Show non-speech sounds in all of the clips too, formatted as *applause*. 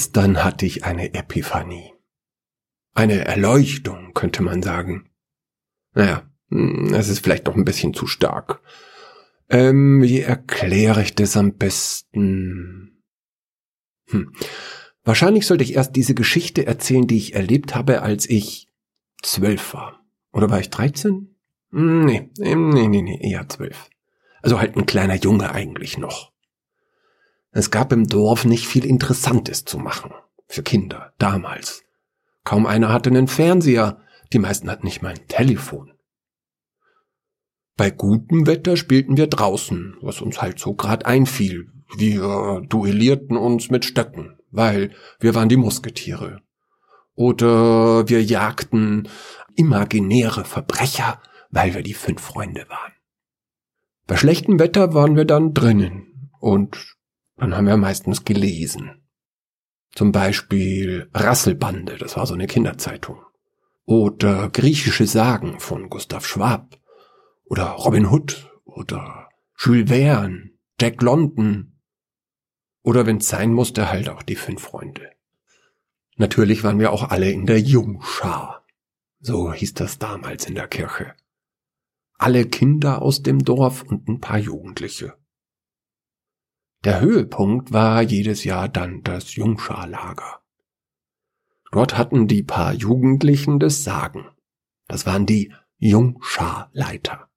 gestern hatte ich eine Epiphanie. Eine Erleuchtung, könnte man sagen. Naja, hm, es ist vielleicht noch ein bisschen zu stark. Ähm, wie erkläre ich das am besten? Hm. Wahrscheinlich sollte ich erst diese Geschichte erzählen, die ich erlebt habe, als ich zwölf war. Oder war ich dreizehn? Hm, nee, nee, nee, nee, eher zwölf. Also halt ein kleiner Junge eigentlich noch. Es gab im Dorf nicht viel Interessantes zu machen. Für Kinder, damals. Kaum einer hatte einen Fernseher, die meisten hatten nicht mal ein Telefon. Bei gutem Wetter spielten wir draußen, was uns halt so grad einfiel. Wir duellierten uns mit Stöcken, weil wir waren die Musketiere. Oder wir jagten imaginäre Verbrecher, weil wir die fünf Freunde waren. Bei schlechtem Wetter waren wir dann drinnen und dann haben wir meistens gelesen. Zum Beispiel Rasselbande, das war so eine Kinderzeitung. Oder griechische Sagen von Gustav Schwab oder Robin Hood oder Jules Verne, Jack London oder wenn's sein musste, halt auch die fünf Freunde. Natürlich waren wir auch alle in der Jungschar. So hieß das damals in der Kirche. Alle Kinder aus dem Dorf und ein paar Jugendliche. Der Höhepunkt war jedes Jahr dann das Jungscharlager. Dort hatten die paar Jugendlichen das Sagen. Das waren die Jungscharleiter.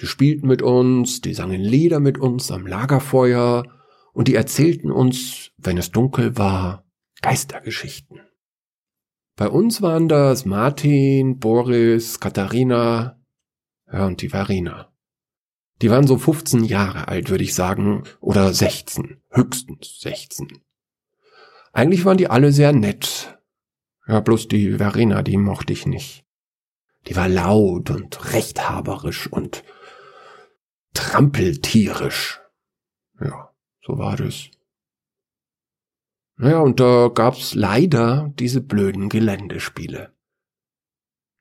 Die spielten mit uns, die sangen Lieder mit uns am Lagerfeuer und die erzählten uns, wenn es dunkel war, Geistergeschichten. Bei uns waren das Martin, Boris, Katharina, ja, und die Verena. Die waren so 15 Jahre alt, würde ich sagen, oder 16, höchstens 16. Eigentlich waren die alle sehr nett. Ja, bloß die Verena, die mochte ich nicht. Die war laut und rechthaberisch und trampeltierisch. Ja, so war das. Naja, und da gab's leider diese blöden Geländespiele.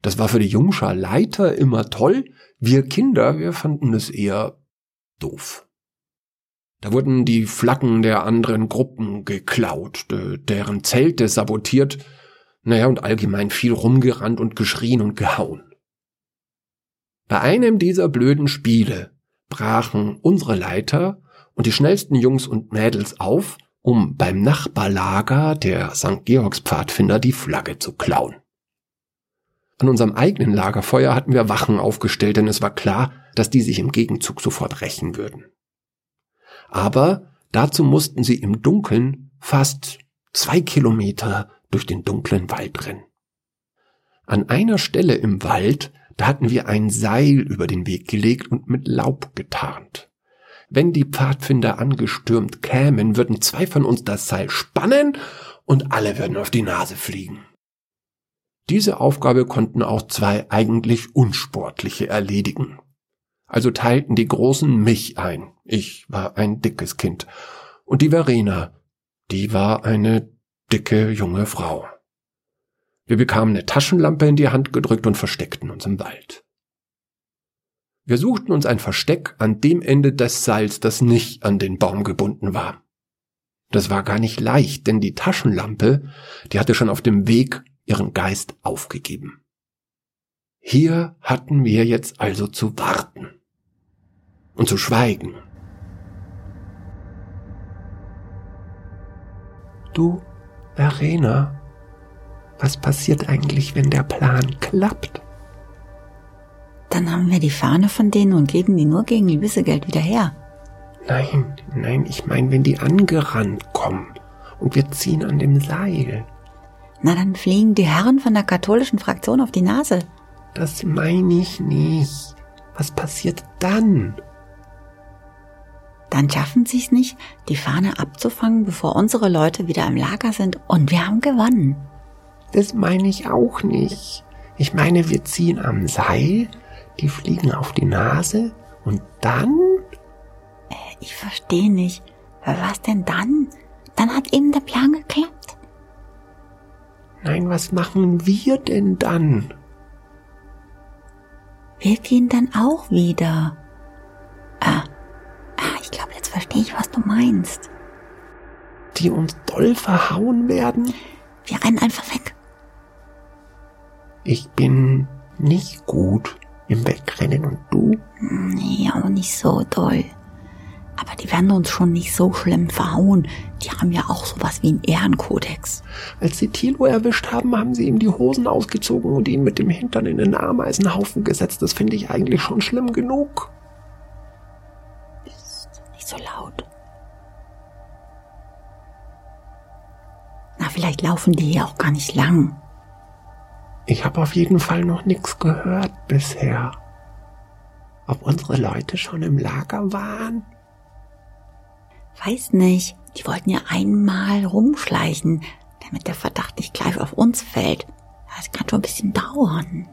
Das war für die Jungschar Leiter immer toll. Wir Kinder, wir fanden es eher doof. Da wurden die Flaggen der anderen Gruppen geklaut, deren Zelte sabotiert, naja, und allgemein viel rumgerannt und geschrien und gehauen. Bei einem dieser blöden Spiele brachen unsere Leiter und die schnellsten Jungs und Mädels auf, um beim Nachbarlager der St. Georgs Pfadfinder die Flagge zu klauen. An unserem eigenen Lagerfeuer hatten wir Wachen aufgestellt, denn es war klar, dass die sich im Gegenzug sofort rächen würden. Aber dazu mussten sie im Dunkeln fast zwei Kilometer durch den dunklen Wald rennen. An einer Stelle im Wald da hatten wir ein Seil über den Weg gelegt und mit Laub getarnt. Wenn die Pfadfinder angestürmt kämen, würden zwei von uns das Seil spannen und alle würden auf die Nase fliegen. Diese Aufgabe konnten auch zwei eigentlich unsportliche erledigen. Also teilten die Großen mich ein. Ich war ein dickes Kind. Und die Verena, die war eine dicke junge Frau. Wir bekamen eine Taschenlampe in die Hand gedrückt und versteckten uns im Wald. Wir suchten uns ein Versteck an dem Ende des Seils, das nicht an den Baum gebunden war. Das war gar nicht leicht, denn die Taschenlampe, die hatte schon auf dem Weg ihren Geist aufgegeben. Hier hatten wir jetzt also zu warten und zu schweigen. Du, Verena, was passiert eigentlich, wenn der Plan klappt? Dann haben wir die Fahne von denen und geben die nur gegen Lösegeld wieder her. Nein, nein, ich meine, wenn die angerannt kommen und wir ziehen an dem Seil. Na, dann fliegen die Herren von der katholischen Fraktion auf die Nase. Das meine ich nicht. Was passiert dann? Dann schaffen sie es nicht, die Fahne abzufangen, bevor unsere Leute wieder im Lager sind und wir haben gewonnen. Das meine ich auch nicht. Ich meine, wir ziehen am Seil, die fliegen auf die Nase und dann? Äh, ich verstehe nicht. Was denn dann? Dann hat eben der Plan geklappt. Nein, was machen wir denn dann? Wir gehen dann auch wieder. Ah, ah ich glaube, jetzt verstehe ich, was du meinst. die uns doll verhauen werden? Wir rennen einfach weg. Ich bin nicht gut im Wegrennen und du? Nee, auch nicht so doll. Aber die werden uns schon nicht so schlimm verhauen. Die haben ja auch sowas wie einen Ehrenkodex. Als sie Thilo erwischt haben, haben sie ihm die Hosen ausgezogen und ihn mit dem Hintern in den Ameisenhaufen gesetzt. Das finde ich eigentlich schon schlimm genug. Nicht so laut. Na, vielleicht laufen die hier auch gar nicht lang. Ich habe auf jeden Fall noch nichts gehört bisher. Ob unsere Leute schon im Lager waren? Weiß nicht. Die wollten ja einmal rumschleichen, damit der Verdacht nicht gleich auf uns fällt. Das kann schon ein bisschen dauern.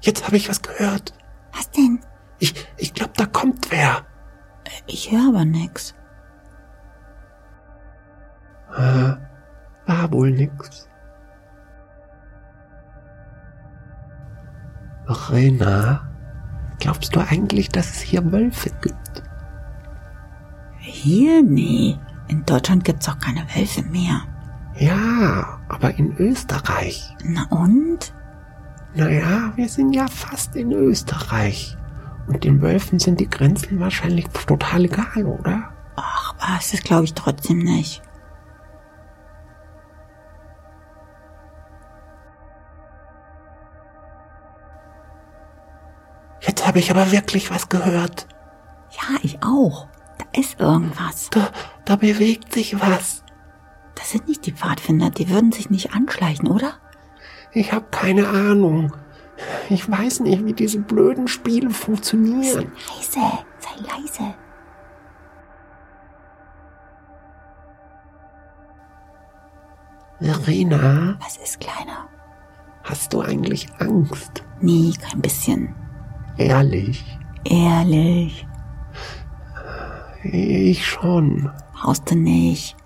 Jetzt habe ich was gehört. Was denn? Ich, ich glaube, da kommt wer. Ich höre aber nix. Äh, war wohl nix. Rena, glaubst du eigentlich, dass es hier Wölfe gibt? Hier? Nee. In Deutschland gibt's auch keine Wölfe mehr. Ja, aber in Österreich. Na und? Naja, wir sind ja fast in Österreich. Und den Wölfen sind die Grenzen wahrscheinlich total egal, oder? Ach, was, das glaube ich trotzdem nicht. Habe ich aber wirklich was gehört. Ja, ich auch. Da ist irgendwas. Da, da bewegt sich was. Das sind nicht die Pfadfinder, die würden sich nicht anschleichen, oder? Ich habe keine Ahnung. Ich weiß nicht, wie diese blöden Spiele funktionieren. Leise, sei leise. Verena, Was ist kleiner? hast du eigentlich Angst? Nee, kein bisschen. Ehrlich? Ehrlich, Ich schon. brauchst du nicht.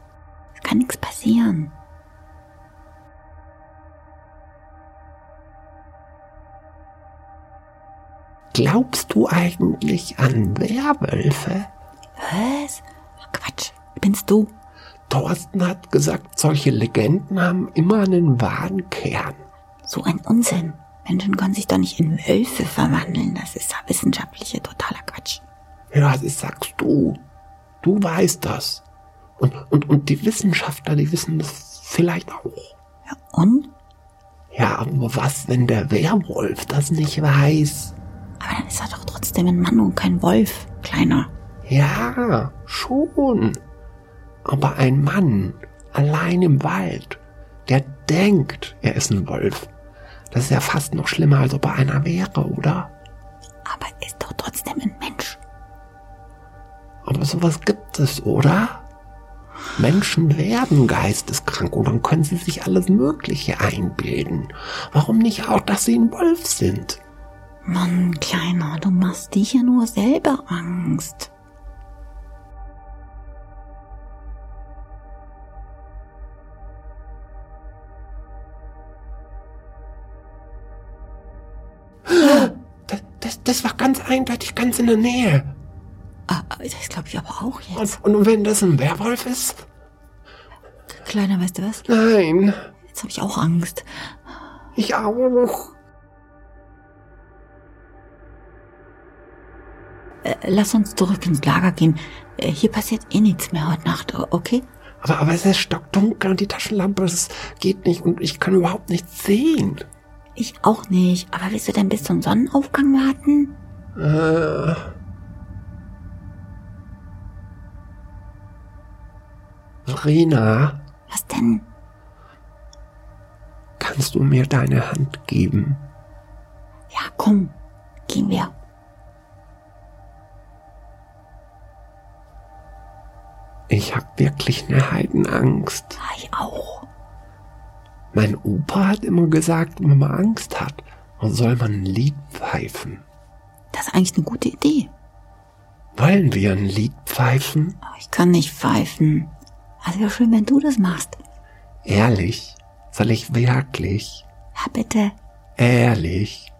Es kann nichts passieren. Glaubst du eigentlich an Werwölfe? Was? Quatsch, binst du? Thorsten hat gesagt, solche Legenden haben immer einen wahren Kern. So ein Unsinn. Menschen können sich doch nicht in Wölfe verwandeln. Das ist ja wissenschaftlicher totaler Quatsch. Ja, das sagst du. Du weißt das. Und, und, und die Wissenschaftler, die wissen das vielleicht auch. Ja, und? Ja, aber was, wenn der Werwolf das nicht weiß? Aber dann ist er doch trotzdem ein Mann und kein Wolf, kleiner. Ja, schon. Aber ein Mann allein im Wald, der denkt, er ist ein Wolf, das ist ja fast noch schlimmer, als ob er einer wäre, oder? Aber er ist doch trotzdem ein Mensch. Aber sowas gibt es, oder? Menschen werden geisteskrank und dann können sie sich alles Mögliche einbilden. Warum nicht auch, dass sie ein Wolf sind? Mann, Kleiner, du machst dich ja nur selber Angst. Das, *gasps* das, das war ganz eindeutig ganz in der Nähe. Ah, das glaube ich aber auch jetzt. Und, und wenn das ein Werwolf ist? Kleiner, weißt du was? Nein, Jetzt habe ich auch Angst. ich auch. Äh, lass uns zurück ins Lager gehen. Äh, hier passiert eh nichts mehr heute Nacht, okay? Aber, aber es ist stockdunkel und die Taschenlampe, es geht nicht und ich kann überhaupt nichts sehen. Ich auch nicht. Aber willst du denn bis zum Sonnenaufgang warten? Äh. Rina, Was denn? kannst du mir deine Hand geben? Ja, komm. Gehen wir. Ich hab wirklich eine Heidenangst. Ich auch. Mein Opa hat immer gesagt, wenn man Angst hat, soll man ein Lied pfeifen. Das ist eigentlich eine gute Idee. Wollen wir ein Lied pfeifen? Aber ich kann nicht pfeifen. Also wäre schön, wenn du das machst. Ehrlich? Soll ich wirklich? Ja, bitte. Ehrlich?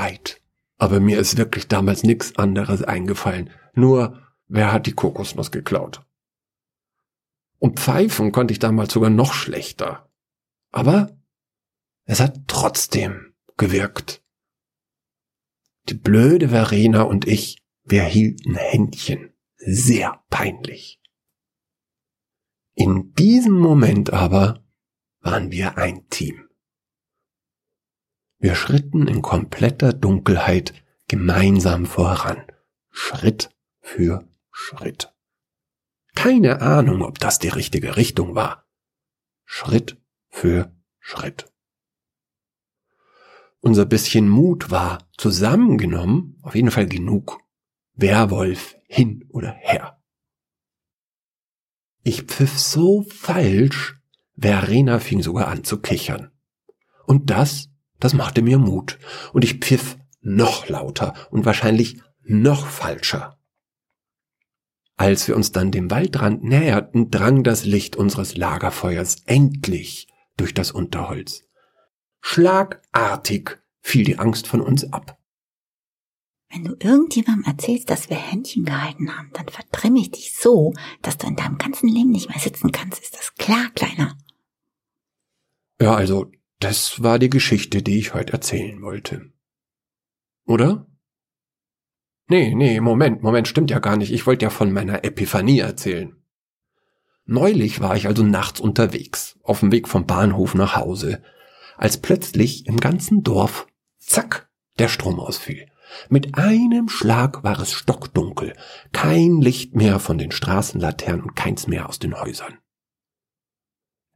Leid. Aber mir ist wirklich damals nichts anderes eingefallen. Nur, wer hat die Kokosnuss geklaut? Und pfeifen konnte ich damals sogar noch schlechter. Aber es hat trotzdem gewirkt. Die blöde Verena und ich, wir hielten Händchen. Sehr peinlich. In diesem Moment aber waren wir ein Team. Wir schritten in kompletter Dunkelheit gemeinsam voran, Schritt für Schritt. Keine Ahnung, ob das die richtige Richtung war. Schritt für Schritt. Unser bisschen Mut war zusammengenommen auf jeden Fall genug. Werwolf hin oder her. Ich pfiff so falsch, Verena fing sogar an zu kichern. Und das das machte mir Mut, und ich pfiff noch lauter und wahrscheinlich noch falscher. Als wir uns dann dem Waldrand näherten, drang das Licht unseres Lagerfeuers endlich durch das Unterholz. Schlagartig fiel die Angst von uns ab. Wenn du irgendjemandem erzählst, dass wir Händchen gehalten haben, dann vertrimme ich dich so, dass du in deinem ganzen Leben nicht mehr sitzen kannst. Ist das klar, Kleiner? Ja, also das war die Geschichte, die ich heute erzählen wollte. Oder? Nee, nee, Moment, Moment, stimmt ja gar nicht. Ich wollte ja von meiner Epiphanie erzählen. Neulich war ich also nachts unterwegs, auf dem Weg vom Bahnhof nach Hause, als plötzlich im ganzen Dorf, zack, der Strom ausfiel. Mit einem Schlag war es stockdunkel, kein Licht mehr von den Straßenlaternen und keins mehr aus den Häusern.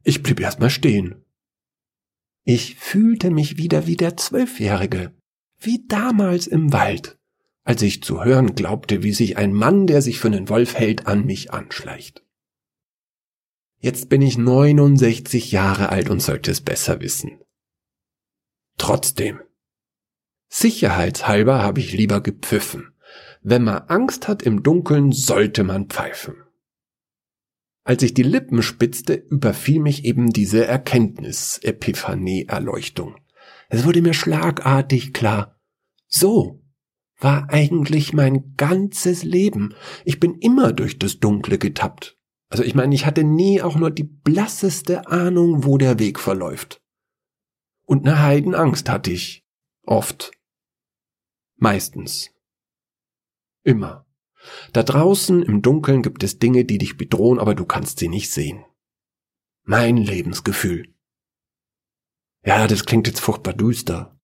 Ich blieb erst mal stehen, ich fühlte mich wieder wie der Zwölfjährige, wie damals im Wald, als ich zu hören glaubte, wie sich ein Mann, der sich für einen Wolf hält, an mich anschleicht. Jetzt bin ich 69 Jahre alt und sollte es besser wissen. Trotzdem. Sicherheitshalber habe ich lieber gepfiffen. Wenn man Angst hat im Dunkeln, sollte man pfeifen. Als ich die Lippen spitzte, überfiel mich eben diese Erkenntnis, Epiphanie, Erleuchtung. Es wurde mir schlagartig klar. So war eigentlich mein ganzes Leben. Ich bin immer durch das Dunkle getappt. Also ich meine, ich hatte nie auch nur die blasseste Ahnung, wo der Weg verläuft. Und eine Heidenangst hatte ich. Oft. Meistens. Immer. Da draußen im Dunkeln gibt es Dinge, die dich bedrohen, aber du kannst sie nicht sehen. Mein Lebensgefühl. Ja, das klingt jetzt furchtbar düster.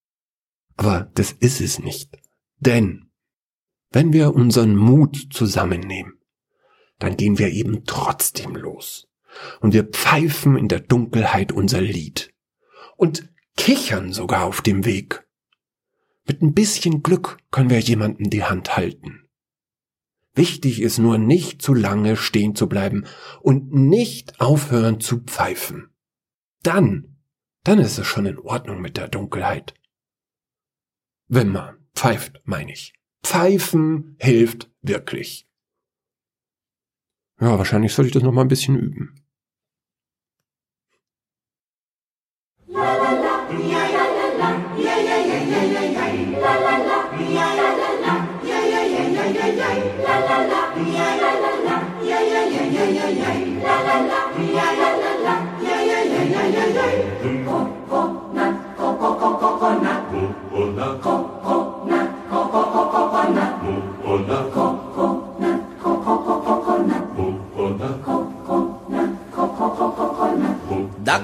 Aber das ist es nicht. Denn wenn wir unseren Mut zusammennehmen, dann gehen wir eben trotzdem los. Und wir pfeifen in der Dunkelheit unser Lied. Und kichern sogar auf dem Weg. Mit ein bisschen Glück können wir jemanden die Hand halten. Wichtig ist nur nicht zu lange stehen zu bleiben und nicht aufhören zu pfeifen. Dann, dann ist es schon in Ordnung mit der Dunkelheit. Wenn man pfeift, meine ich. Pfeifen hilft wirklich. Ja, wahrscheinlich soll ich das noch mal ein bisschen üben.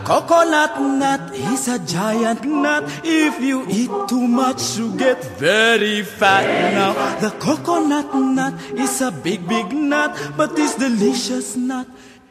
Coconut nut is a giant nut. If you eat too much, you get very fat. Now, the coconut nut is a big, big nut, but it's delicious nut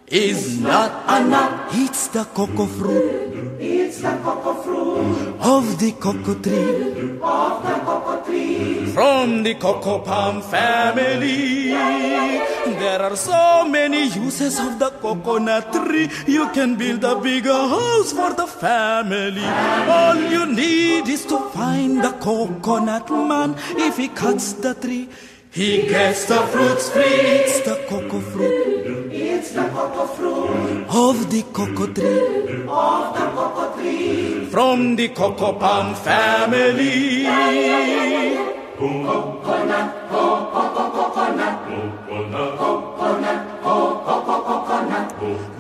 is not a nut. It's the cocoa fruit. It's the cocoa fruit of the cocoa tree. Of the cocoa tree. From the cocoa palm family. There are so many uses of the coconut tree. You can build a bigger house for the family. All you need is to find the coconut man. If he cuts the tree, he gets the fruits free. It's the cocoa fruit. It's the cocoa fruit of the cocoa tree. of the cocoa tree. From the cocoa palm family. Coconut,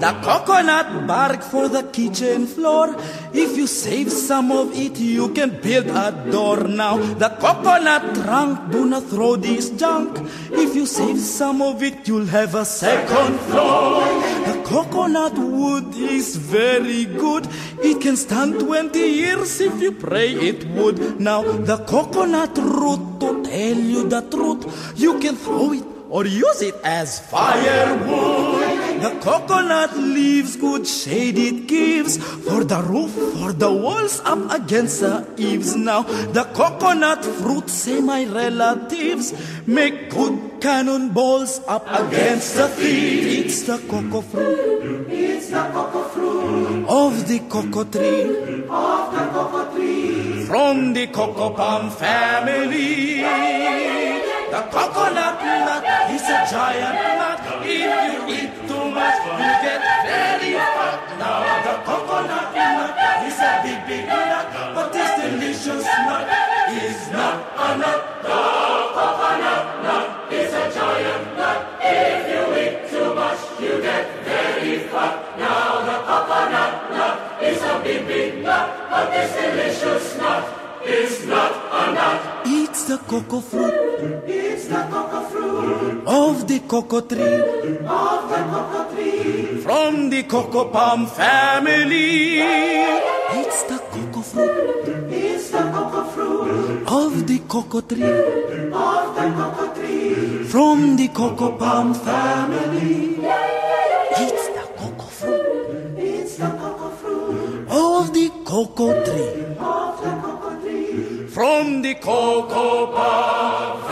The coconut bark for the kitchen floor. If you save some of it, you can build a door now. The coconut trunk, do not throw this junk. If you save some of it, you'll have a second floor. The coconut wood is very good. It can stand 20 years if you pray it would. Now, the coconut root, to tell you the truth, you can throw it or use it as firewood. The coconut leaves good shade it gives for the roof, for the walls up against the eaves. Now the coconut fruit, say my relatives, make good cannonballs up against the thief. It's the cocoa fruit It's the cocoa fruit of the cocoa tree of the cocoa tree. from the cocoa palm family. The coconut nut is a giant nut. Delicious nut is not a nut. It's the cocoa fruit It's the cocoa fruit of the cocoa tree of the cocoa tree. from the cocoa palm family. It's the cocoa fruit It's the cocoa fruit of the cocoa tree of the cocoa tree. from the cocoa palm family. It's Cocoa Puffs.